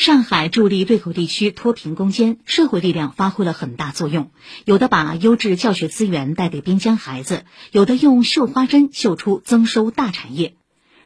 上海助力对口地区脱贫攻坚，社会力量发挥了很大作用。有的把优质教学资源带给边疆孩子，有的用绣花针绣出增收大产业。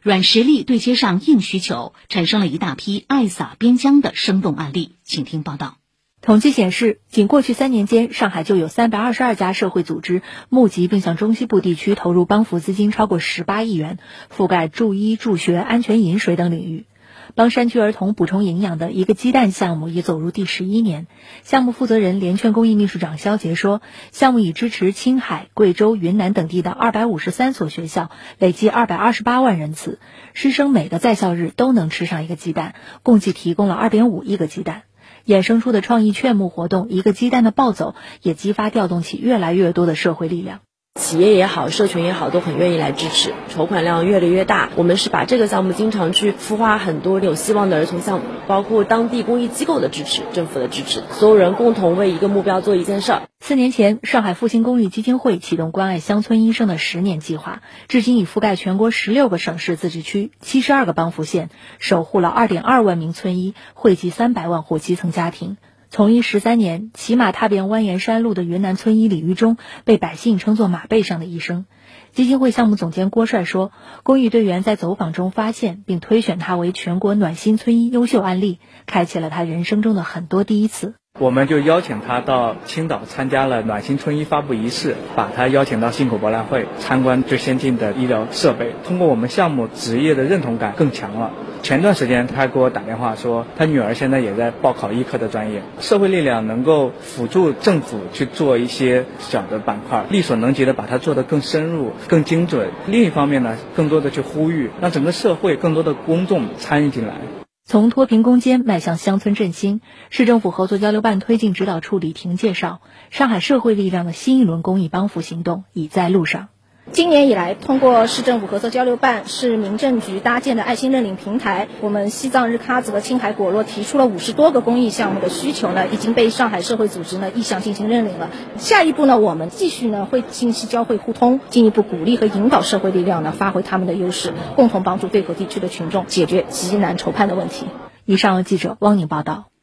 软实力对接上硬需求，产生了一大批爱洒边疆的生动案例。请听报道。统计显示，仅过去三年间，上海就有三百二十二家社会组织募集并向中西部地区投入帮扶资金超过十八亿元，覆盖助医、助学、安全饮水等领域。帮山区儿童补充营养的一个鸡蛋项目已走入第十一年。项目负责人、联劝公益秘书长肖杰说：“项目已支持青海、贵州、云南等地的二百五十三所学校，累计二百二十八万人次，师生每个在校日都能吃上一个鸡蛋，共计提供了二点五亿个鸡蛋。衍生出的创意劝募活动‘一个鸡蛋的暴走’，也激发调动起越来越多的社会力量。”企业也好，社群也好，都很愿意来支持，筹款量越来越大。我们是把这个项目经常去孵化很多有希望的儿童项目，包括当地公益机构的支持、政府的支持，所有人共同为一个目标做一件事儿。四年前，上海复兴公益基金会启动关爱乡村医生的十年计划，至今已覆盖全国十六个省市自治区、七十二个帮扶县，守护了二点二万名村医，惠及三百万户基层家庭。从医十三年，骑马踏遍蜿蜒山路的云南村医李玉忠，被百姓称作“马背上的医生”。基金会项目总监郭帅说：“公益队员在走访中发现并推选他为全国暖心村医优秀案例，开启了他人生中的很多第一次。”我们就邀请他到青岛参加了暖心村医发布仪式，把他邀请到信口博览会参观最先进的医疗设备。通过我们项目，职业的认同感更强了。前段时间他给我打电话说，他女儿现在也在报考医科的专业。社会力量能够辅助政府去做一些小的板块，力所能及的把它做得更深入、更精准。另一方面呢，更多的去呼吁，让整个社会更多的公众参与进来。从脱贫攻坚迈向乡村振兴，市政府合作交流办推进指导处李婷介绍，上海社会力量的新一轮公益帮扶行动已在路上。今年以来，通过市政府合作交流办、市民政局搭建的爱心认领平台，我们西藏日喀则和青海果洛提出了五十多个公益项目的需求呢，已经被上海社会组织呢意向进行认领了。下一步呢，我们继续呢会信息交汇互通，进一步鼓励和引导社会力量呢发挥他们的优势，共同帮助对口地区的群众解决急难愁盼的问题。以上记者汪宁报道。